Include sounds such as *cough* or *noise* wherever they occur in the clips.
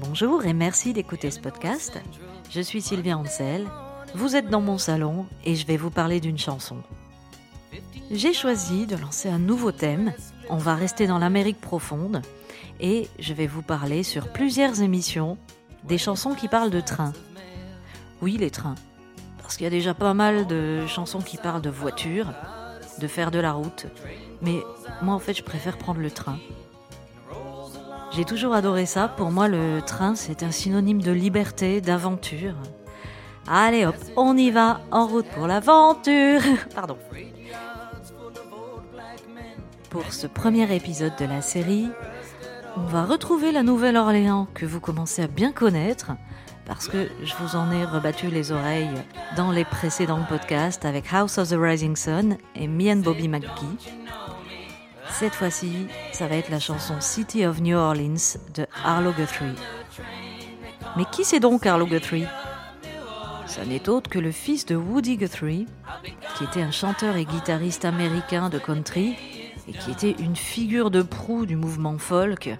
Bonjour et merci d'écouter ce podcast. Je suis Sylvia Ansel. Vous êtes dans mon salon et je vais vous parler d'une chanson. J'ai choisi de lancer un nouveau thème. On va rester dans l'Amérique profonde et je vais vous parler sur plusieurs émissions des chansons qui parlent de trains. Oui, les trains. Parce qu'il y a déjà pas mal de chansons qui parlent de voitures, de faire de la route. Mais moi, en fait, je préfère prendre le train. J'ai toujours adoré ça. Pour moi, le train, c'est un synonyme de liberté, d'aventure. Allez hop, on y va, en route pour l'aventure. *laughs* Pardon. Pour ce premier épisode de la série, on va retrouver la Nouvelle-Orléans que vous commencez à bien connaître parce que je vous en ai rebattu les oreilles dans les précédents podcasts avec House of the Rising Sun et Me and Bobby McGee. Cette fois-ci, ça va être la chanson City of New Orleans de Arlo Guthrie. Mais qui c'est donc Arlo Guthrie? Ça n'est autre que le fils de Woody Guthrie, qui était un chanteur et guitariste américain de country et qui était une figure de proue du mouvement folk.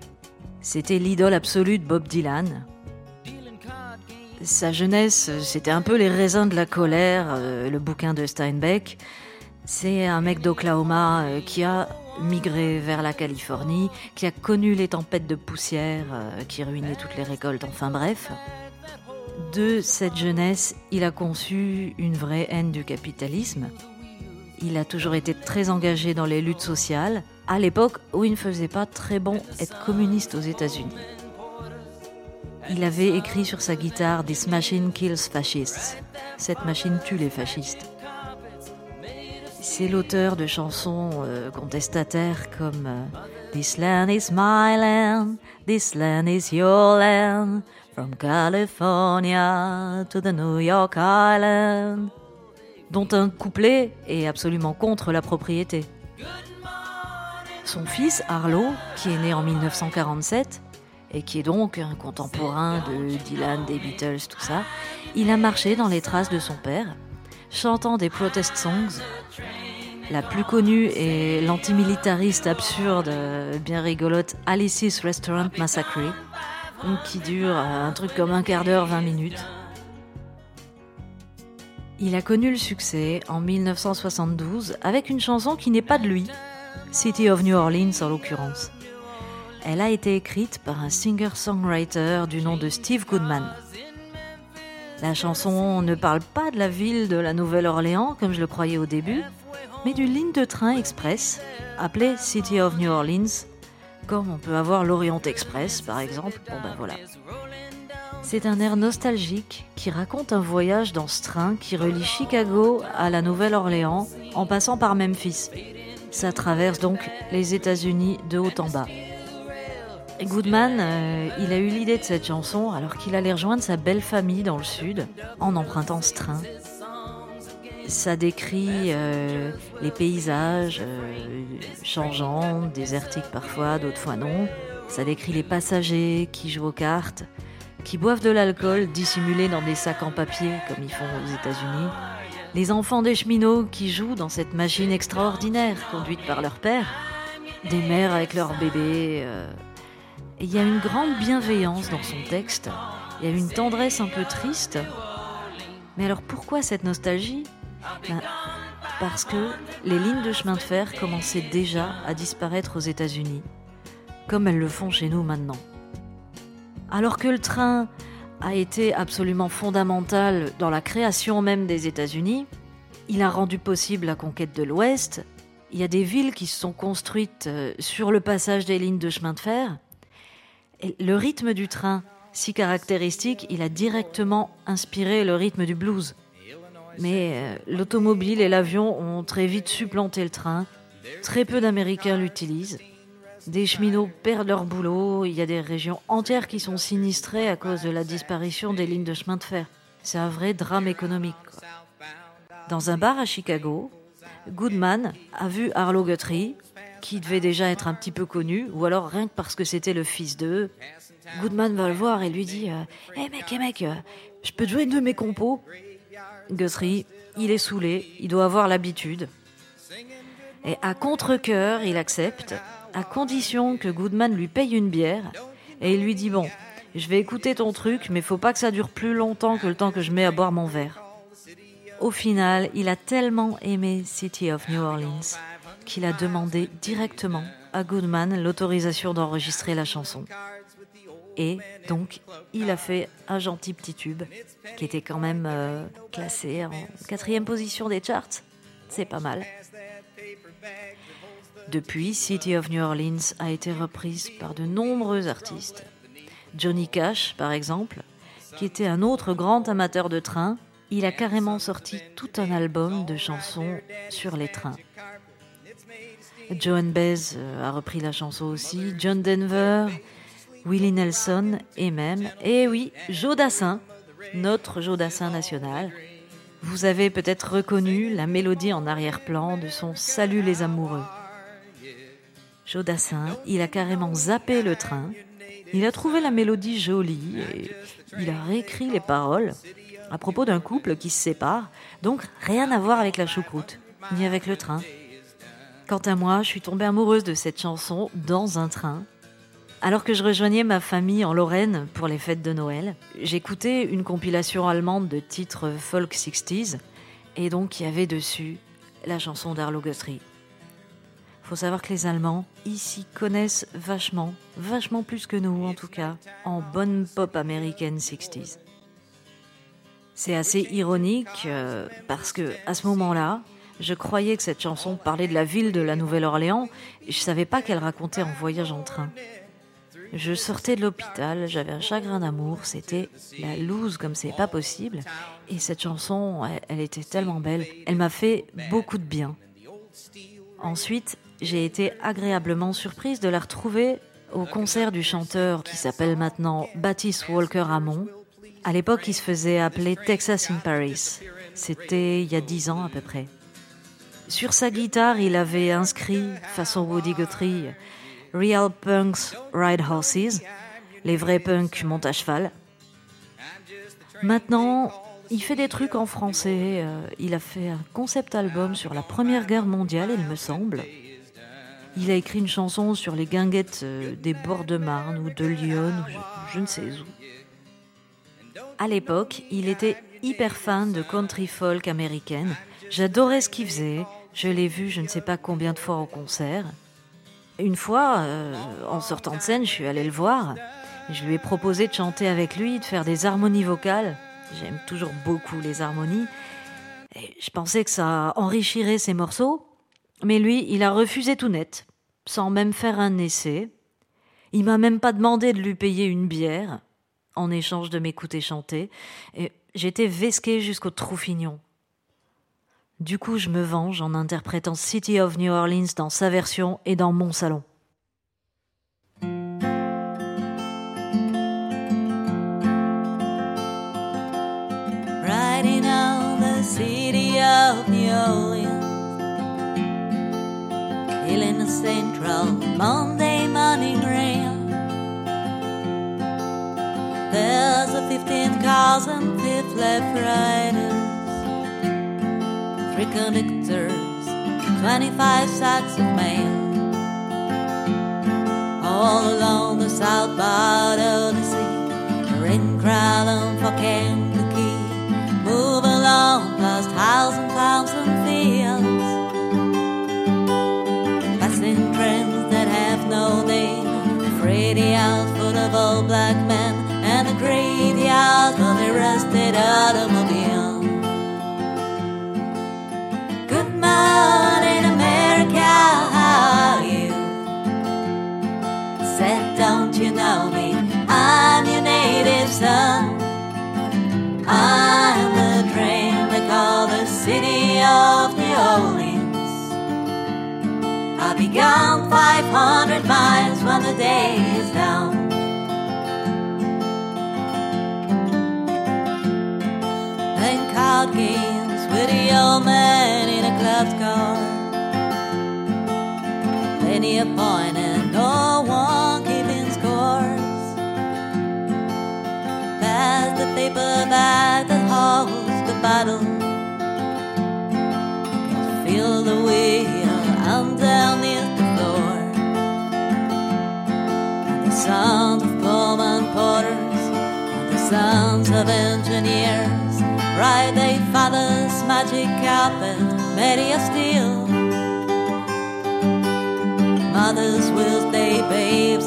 C'était l'idole absolue de Bob Dylan. Sa jeunesse, c'était un peu les raisins de la colère, euh, le bouquin de Steinbeck. C'est un mec d'Oklahoma euh, qui a migré vers la Californie, qui a connu les tempêtes de poussière euh, qui ruinaient toutes les récoltes, enfin bref. De cette jeunesse, il a conçu une vraie haine du capitalisme, il a toujours été très engagé dans les luttes sociales, à l'époque où il ne faisait pas très bon être communiste aux États-Unis. Il avait écrit sur sa guitare This machine kills fascists. Cette machine tue les fascistes. C'est l'auteur de chansons euh, contestataires comme euh, This land is my land, this land is your land, from California to the New York Island dont un couplet est absolument contre la propriété. Son fils, Arlo, qui est né en 1947, et qui est donc un contemporain de Dylan, des Beatles, tout ça, il a marché dans les traces de son père, chantant des protest songs. La plus connue est l'antimilitariste absurde, bien rigolote Alice's Restaurant Massacre, qui dure un truc comme un quart d'heure, 20 minutes. Il a connu le succès en 1972 avec une chanson qui n'est pas de lui, City of New Orleans en l'occurrence. Elle a été écrite par un singer-songwriter du nom de Steve Goodman. La chanson ne parle pas de la ville de la Nouvelle-Orléans comme je le croyais au début, mais d'une ligne de train express appelée City of New Orleans, comme on peut avoir l'Orient Express par exemple. Bon ben. C'est un air nostalgique qui raconte un voyage dans ce train qui relie Chicago à la Nouvelle-Orléans en passant par Memphis. Ça traverse donc les États-Unis de haut en bas. Goodman, euh, il a eu l'idée de cette chanson alors qu'il allait rejoindre sa belle famille dans le sud en empruntant ce train. Ça décrit euh, les paysages euh, changeants, désertiques parfois, d'autres fois non. Ça décrit les passagers qui jouent aux cartes, qui boivent de l'alcool dissimulé dans des sacs en papier comme ils font aux États-Unis, les enfants des cheminots qui jouent dans cette machine extraordinaire conduite par leur père, des mères avec leurs bébés. Il y a une grande bienveillance dans son texte, il y a une tendresse un peu triste. Mais alors pourquoi cette nostalgie? Ben, Parce que les lignes de chemin de fer commençaient déjà à disparaître aux États-Unis, comme elles le font chez nous maintenant. Alors que le train a été absolument fondamental dans la création même des États-Unis, il a rendu possible la conquête de l'Ouest, il y a des villes qui se sont construites euh, sur le passage des lignes de chemin de fer. Le rythme du train, si caractéristique, il a directement inspiré le rythme du blues. Mais euh, l'automobile et l'avion ont très vite supplanté le train. Très peu d'Américains l'utilisent. Des cheminots perdent leur boulot, il y a des régions entières qui sont sinistrées à cause de la disparition des lignes de chemin de fer. C'est un vrai drame économique. Dans un bar à Chicago, Goodman a vu Arlo Guthrie, qui devait déjà être un petit peu connu, ou alors rien que parce que c'était le fils d'eux. Goodman va le voir et lui dit Hé euh, mec, hé mec, euh, je peux jouer une de mes compos Guthrie, il est saoulé, il doit avoir l'habitude. Et à contre-coeur, il accepte, à condition que Goodman lui paye une bière. Et il lui dit Bon, je vais écouter ton truc, mais faut pas que ça dure plus longtemps que le temps que je mets à boire mon verre. Au final, il a tellement aimé City of New Orleans qu'il a demandé directement à Goodman l'autorisation d'enregistrer la chanson. Et donc, il a fait un gentil petit tube qui était quand même euh, classé en quatrième position des charts. C'est pas mal. Depuis, City of New Orleans a été reprise par de nombreux artistes. Johnny Cash, par exemple, qui était un autre grand amateur de trains, il a carrément sorti tout un album de chansons sur les trains. Joan Baez euh, a repris la chanson aussi, John Denver, Willie Nelson et même, et oui, Joe Dassin, notre Joe Dassin national. Vous avez peut-être reconnu la mélodie en arrière-plan de son Salut les amoureux. Joe Dassin, il a carrément zappé le train, il a trouvé la mélodie jolie et il a réécrit les paroles à propos d'un couple qui se sépare, donc rien à voir avec la choucroute, ni avec le train. Quant à moi, je suis tombée amoureuse de cette chanson dans un train alors que je rejoignais ma famille en Lorraine pour les fêtes de Noël, j'écoutais une compilation allemande de titres folk 60s et donc il y avait dessus la chanson d'Arlo Guthrie. Faut savoir que les Allemands ici connaissent vachement, vachement plus que nous en tout cas, en bonne pop américaine 60s. C'est assez ironique euh, parce que à ce moment-là, je croyais que cette chanson parlait de la ville de la Nouvelle-Orléans et je savais pas qu'elle racontait un voyage en train. Je sortais de l'hôpital, j'avais un chagrin d'amour, c'était la loose comme c'est pas possible. Et cette chanson, elle, était tellement belle, elle m'a fait beaucoup de bien. Ensuite, j'ai été agréablement surprise de la retrouver au concert du chanteur qui s'appelle maintenant Baptiste Walker Ramon. À l'époque, il se faisait appeler Texas in Paris. C'était il y a dix ans à peu près. Sur sa guitare, il avait inscrit, façon Woody Guthrie, Real Punks Ride Horses, les vrais punks montent à cheval. Maintenant, il fait des trucs en français. Euh, il a fait un concept album sur la Première Guerre mondiale, il me semble. Il a écrit une chanson sur les guinguettes euh, des bords de Marne ou de Lyon ou je, ne sais où. À l'époque, il était hyper fan de country folk américaine. J'adorais ce qu'il faisait. Je l'ai vu je ne sais pas combien de fois au concert. Une fois, euh, en sortant de scène, je suis allée le voir. Je lui ai proposé de chanter avec lui, de faire des harmonies vocales. J'aime toujours beaucoup les harmonies. Et je pensais que ça enrichirait ses morceaux. Mais lui, il a refusé tout net, sans même faire un essai. Il m'a même pas demandé de lui payer une bière, en échange de m'écouter chanter. Et j'étais vesquée jusqu'au Troufignon. Du coup, je me venge en interprétant City of New Orleans dans sa version et dans mon salon. Riding on the city of New Orleans, feeling the central Monday morning rain. There's a 15 cars and fifth left riders. Three conductors, 25 sacks of mail. All along the south part of the sea, rain crawling for Kankakee. Move along past house and farms and fields. Passing trains that have no name, out full of old black men, and a graveyard of rusted automobiles. Son. I'm the dream they call the city of New Orleans. I'll be gone 500 miles when the day is down. Playing card games with the old man club's car. Many a point and no the paper bag that holds the bottle. I feel the wheel underneath the floor. And the sound of Pullman porters and the sounds of engineers. Right they fathers, magic carpet, media steel. Mothers will they babe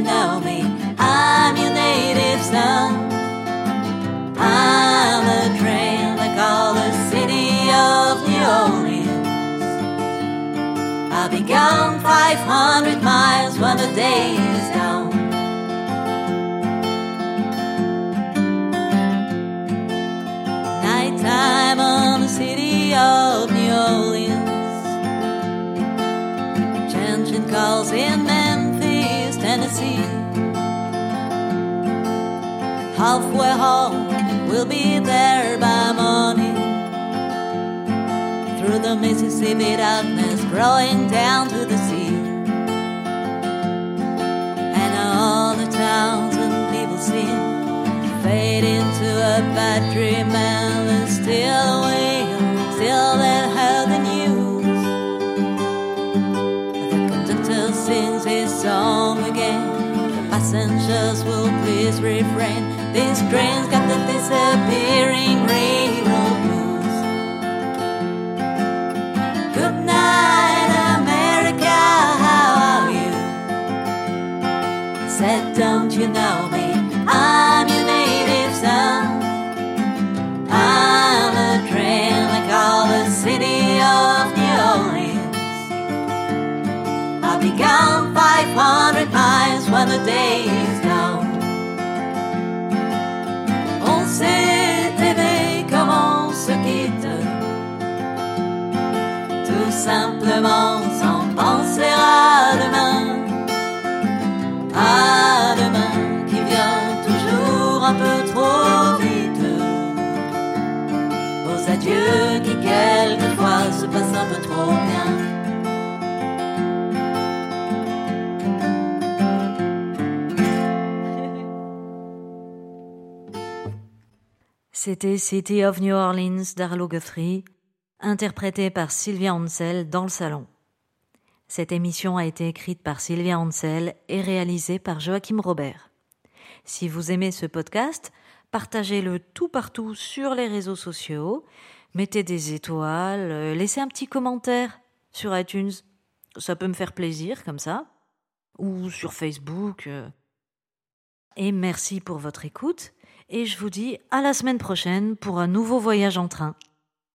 you know me? I'm your native son. I'm a train they call the city of New Orleans. I'll be gone 500 miles when the day is down. Halfway home, we'll be there by morning. Through the Mississippi darkness, growing down to the sea. And all the towns and people seem to fade into a bad dream, and there's still a way, still they heard the news. The conductor sings his song again. Passengers will please refrain. This train's got the disappearing railroad blues. Good night, America, how are you? Said, don't you know me? Miles when the day is down. On s'est aimé comme on se quitte, tout simplement sans penser à demain. À demain qui vient toujours un peu trop vite. Aux adieux qui quelquefois se passent un peu trop bien. C'était City of New Orleans d'Arlo Guthrie, interprété par Sylvia Ansel dans le salon. Cette émission a été écrite par Sylvia Ansel et réalisée par Joachim Robert. Si vous aimez ce podcast, partagez-le tout partout sur les réseaux sociaux, mettez des étoiles, laissez un petit commentaire sur iTunes, ça peut me faire plaisir comme ça, ou sur Facebook. euh. Et merci pour votre écoute, et je vous dis à la semaine prochaine pour un nouveau voyage en train.